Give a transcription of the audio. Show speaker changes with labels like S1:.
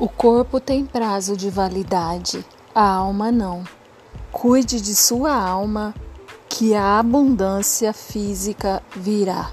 S1: O corpo tem prazo de validade, a alma não. Cuide de sua alma, que a abundância física virá.